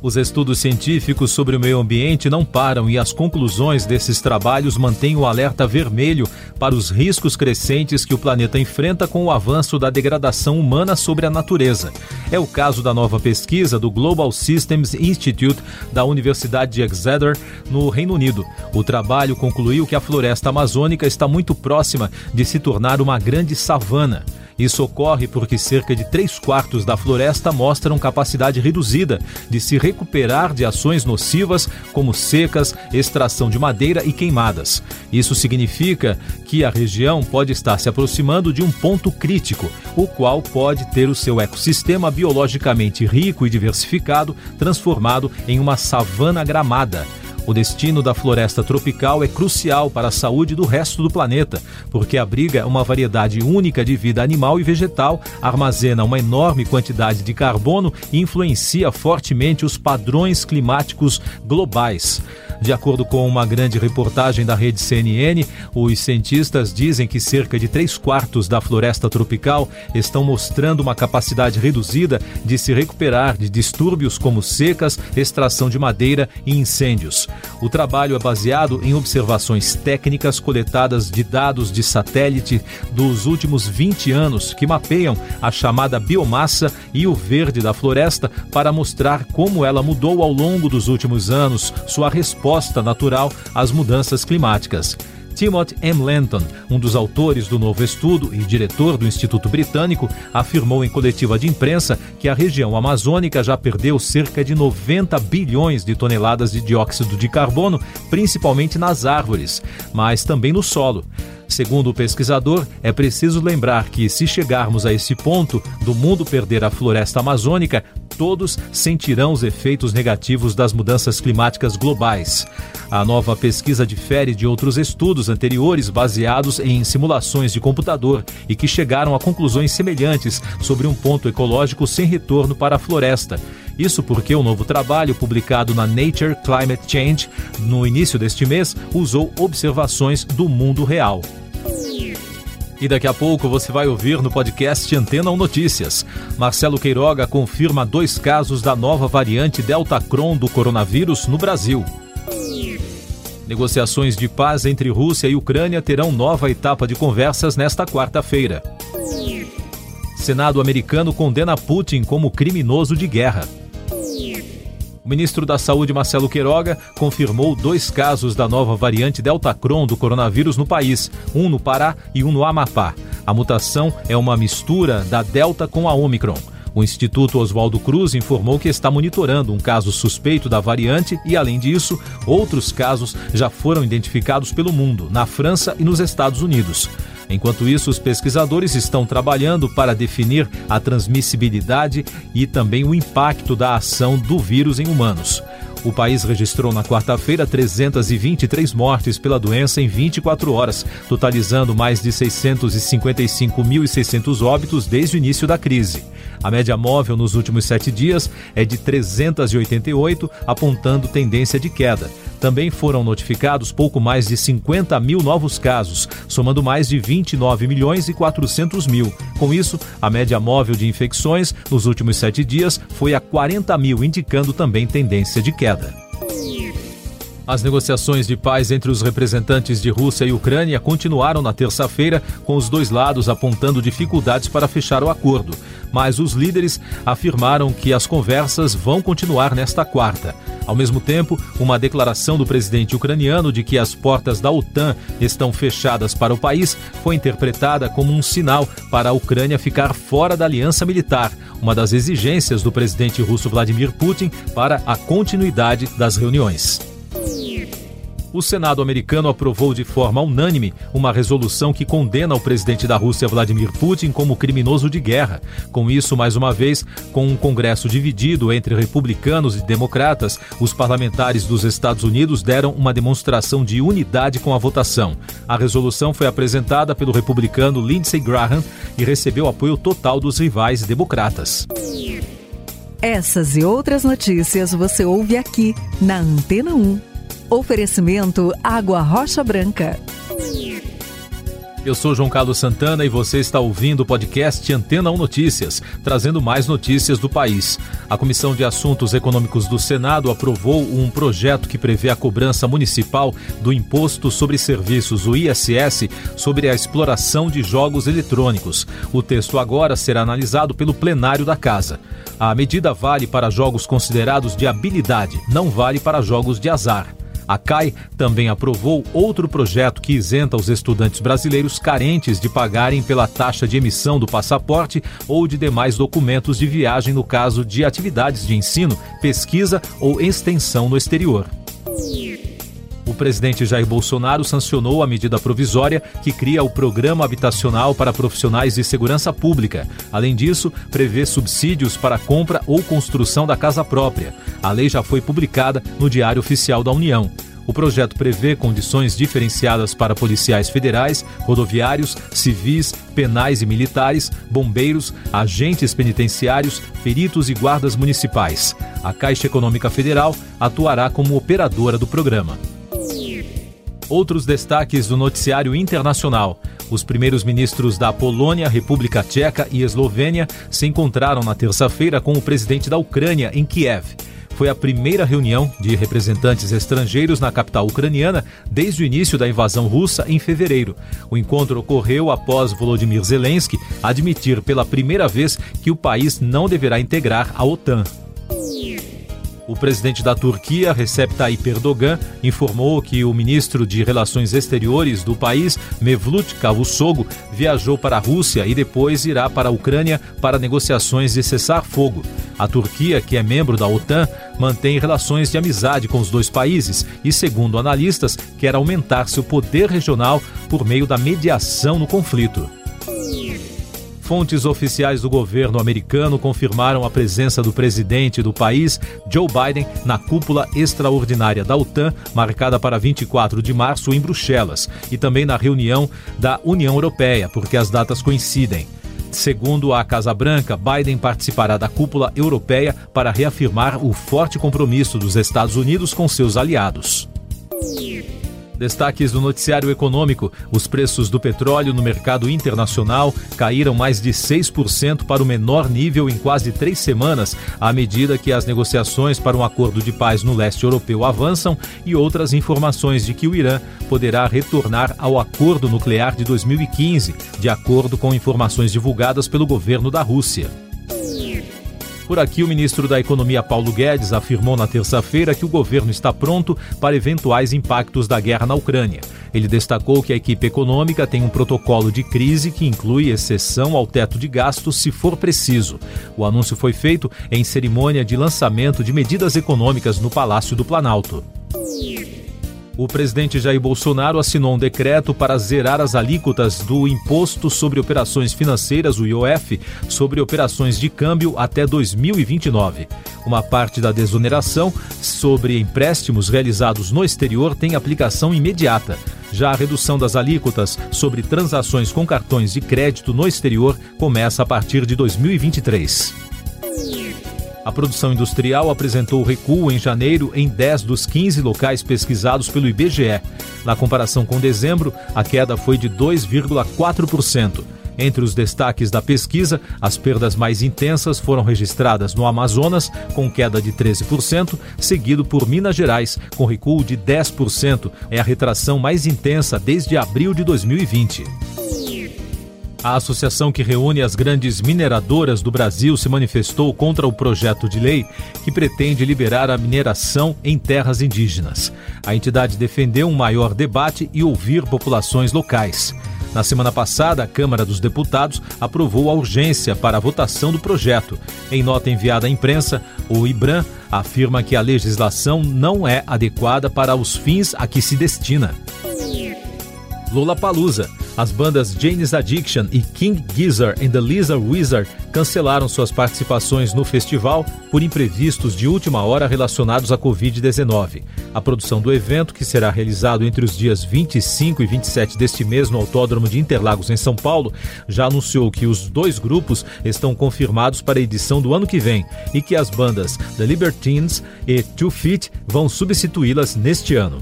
Os estudos científicos sobre o meio ambiente não param e as conclusões desses trabalhos mantêm o alerta vermelho para os riscos crescentes que o planeta enfrenta com o avanço da degradação humana sobre a natureza. É o caso da nova pesquisa do Global Systems Institute da Universidade de Exeter, no Reino Unido. O trabalho concluiu que a floresta amazônica está muito próxima de se tornar uma grande savana. Isso ocorre porque cerca de três quartos da floresta mostram capacidade reduzida de se recuperar de ações nocivas como secas, extração de madeira e queimadas. Isso significa que a região pode estar se aproximando de um ponto crítico, o qual pode ter o seu ecossistema biologicamente rico e diversificado transformado em uma savana gramada. O destino da floresta tropical é crucial para a saúde do resto do planeta, porque abriga uma variedade única de vida animal e vegetal, armazena uma enorme quantidade de carbono e influencia fortemente os padrões climáticos globais. De acordo com uma grande reportagem da rede CNN, os cientistas dizem que cerca de três quartos da floresta tropical estão mostrando uma capacidade reduzida de se recuperar de distúrbios como secas, extração de madeira e incêndios. O trabalho é baseado em observações técnicas coletadas de dados de satélite dos últimos 20 anos que mapeiam a chamada biomassa e o verde da floresta para mostrar como ela mudou ao longo dos últimos anos, sua resposta natural às mudanças climáticas. Timothy M. Lenton, um dos autores do novo estudo e diretor do Instituto Britânico, afirmou em coletiva de imprensa que a região amazônica já perdeu cerca de 90 bilhões de toneladas de dióxido de carbono, principalmente nas árvores, mas também no solo. Segundo o pesquisador, é preciso lembrar que, se chegarmos a esse ponto do mundo perder a floresta amazônica, todos sentirão os efeitos negativos das mudanças climáticas globais. A nova pesquisa difere de outros estudos anteriores baseados em simulações de computador e que chegaram a conclusões semelhantes sobre um ponto ecológico sem retorno para a floresta. Isso porque o novo trabalho, publicado na Nature Climate Change no início deste mês, usou observações do mundo real. E daqui a pouco você vai ouvir no podcast Antena 1 Notícias. Marcelo Queiroga confirma dois casos da nova variante Delta Cron do coronavírus no Brasil. Negociações de paz entre Rússia e Ucrânia terão nova etapa de conversas nesta quarta-feira. Senado americano condena Putin como criminoso de guerra. O ministro da Saúde, Marcelo Queiroga, confirmou dois casos da nova variante Delta Cron do coronavírus no país, um no Pará e um no Amapá. A mutação é uma mistura da Delta com a Omicron. O Instituto Oswaldo Cruz informou que está monitorando um caso suspeito da variante e, além disso, outros casos já foram identificados pelo mundo, na França e nos Estados Unidos. Enquanto isso, os pesquisadores estão trabalhando para definir a transmissibilidade e também o impacto da ação do vírus em humanos. O país registrou na quarta-feira 323 mortes pela doença em 24 horas, totalizando mais de 655.600 óbitos desde o início da crise. A média móvel nos últimos sete dias é de 388, apontando tendência de queda. Também foram notificados pouco mais de 50 mil novos casos, somando mais de 29 milhões e 400 mil. Com isso, a média móvel de infecções nos últimos sete dias foi a 40 mil, indicando também tendência de queda. As negociações de paz entre os representantes de Rússia e Ucrânia continuaram na terça-feira, com os dois lados apontando dificuldades para fechar o acordo. Mas os líderes afirmaram que as conversas vão continuar nesta quarta. Ao mesmo tempo, uma declaração do presidente ucraniano de que as portas da OTAN estão fechadas para o país foi interpretada como um sinal para a Ucrânia ficar fora da aliança militar, uma das exigências do presidente russo Vladimir Putin para a continuidade das reuniões o Senado americano aprovou de forma unânime uma resolução que condena o presidente da Rússia, Vladimir Putin, como criminoso de guerra. Com isso, mais uma vez, com um Congresso dividido entre republicanos e democratas, os parlamentares dos Estados Unidos deram uma demonstração de unidade com a votação. A resolução foi apresentada pelo republicano Lindsey Graham e recebeu apoio total dos rivais democratas. Essas e outras notícias você ouve aqui na Antena 1. Oferecimento Água Rocha Branca. Eu sou João Carlos Santana e você está ouvindo o podcast Antena 1 Notícias, trazendo mais notícias do país. A Comissão de Assuntos Econômicos do Senado aprovou um projeto que prevê a cobrança municipal do Imposto sobre Serviços, o ISS, sobre a exploração de jogos eletrônicos. O texto agora será analisado pelo plenário da Casa. A medida vale para jogos considerados de habilidade, não vale para jogos de azar. A CAI também aprovou outro projeto que isenta os estudantes brasileiros carentes de pagarem pela taxa de emissão do passaporte ou de demais documentos de viagem no caso de atividades de ensino, pesquisa ou extensão no exterior. O presidente Jair Bolsonaro sancionou a medida provisória que cria o Programa Habitacional para Profissionais de Segurança Pública. Além disso, prevê subsídios para a compra ou construção da casa própria. A lei já foi publicada no Diário Oficial da União. O projeto prevê condições diferenciadas para policiais federais, rodoviários, civis, penais e militares, bombeiros, agentes penitenciários, peritos e guardas municipais. A Caixa Econômica Federal atuará como operadora do programa. Outros destaques do noticiário internacional. Os primeiros ministros da Polônia, República Tcheca e Eslovênia se encontraram na terça-feira com o presidente da Ucrânia em Kiev. Foi a primeira reunião de representantes estrangeiros na capital ucraniana desde o início da invasão russa em fevereiro. O encontro ocorreu após Volodymyr Zelensky admitir pela primeira vez que o país não deverá integrar a OTAN. O presidente da Turquia, Recep Tayyip Erdogan, informou que o ministro de Relações Exteriores do país, Mevlut Cavusoglu, viajou para a Rússia e depois irá para a Ucrânia para negociações de cessar-fogo. A Turquia, que é membro da OTAN, mantém relações de amizade com os dois países e, segundo analistas, quer aumentar seu poder regional por meio da mediação no conflito. Fontes oficiais do governo americano confirmaram a presença do presidente do país, Joe Biden, na cúpula extraordinária da OTAN, marcada para 24 de março em Bruxelas, e também na reunião da União Europeia, porque as datas coincidem. Segundo a Casa Branca, Biden participará da cúpula europeia para reafirmar o forte compromisso dos Estados Unidos com seus aliados. Destaques do noticiário econômico: os preços do petróleo no mercado internacional caíram mais de 6% para o menor nível em quase três semanas, à medida que as negociações para um acordo de paz no leste europeu avançam e outras informações de que o Irã poderá retornar ao acordo nuclear de 2015, de acordo com informações divulgadas pelo governo da Rússia. Por aqui, o ministro da Economia Paulo Guedes afirmou na terça-feira que o governo está pronto para eventuais impactos da guerra na Ucrânia. Ele destacou que a equipe econômica tem um protocolo de crise que inclui exceção ao teto de gastos se for preciso. O anúncio foi feito em cerimônia de lançamento de medidas econômicas no Palácio do Planalto. O presidente Jair Bolsonaro assinou um decreto para zerar as alíquotas do Imposto sobre Operações Financeiras, o IOF, sobre operações de câmbio até 2029. Uma parte da desoneração sobre empréstimos realizados no exterior tem aplicação imediata. Já a redução das alíquotas sobre transações com cartões de crédito no exterior começa a partir de 2023. A produção industrial apresentou recuo em janeiro em 10 dos 15 locais pesquisados pelo IBGE. Na comparação com dezembro, a queda foi de 2,4%. Entre os destaques da pesquisa, as perdas mais intensas foram registradas no Amazonas, com queda de 13%, seguido por Minas Gerais, com recuo de 10%. É a retração mais intensa desde abril de 2020. A associação que reúne as grandes mineradoras do Brasil se manifestou contra o projeto de lei que pretende liberar a mineração em terras indígenas. A entidade defendeu um maior debate e ouvir populações locais. Na semana passada, a Câmara dos Deputados aprovou a urgência para a votação do projeto. Em nota enviada à imprensa, o IBRAM afirma que a legislação não é adequada para os fins a que se destina. Lula Palusa as bandas Jane's Addiction e King Gizzard and the Lizard Wizard cancelaram suas participações no festival por imprevistos de última hora relacionados à Covid-19. A produção do evento, que será realizado entre os dias 25 e 27 deste mês no Autódromo de Interlagos, em São Paulo, já anunciou que os dois grupos estão confirmados para a edição do ano que vem e que as bandas The Libertines e Two Feet vão substituí-las neste ano.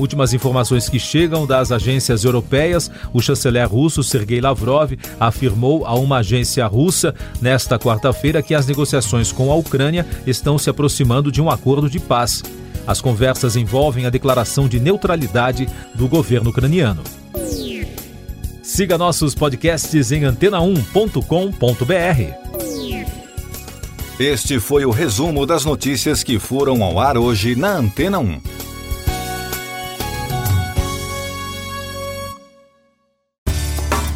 Últimas informações que chegam das agências europeias, o chanceler russo Sergei Lavrov afirmou a uma agência russa nesta quarta-feira que as negociações com a Ucrânia estão se aproximando de um acordo de paz. As conversas envolvem a declaração de neutralidade do governo ucraniano. Siga nossos podcasts em antena1.com.br. Este foi o resumo das notícias que foram ao ar hoje na Antena 1.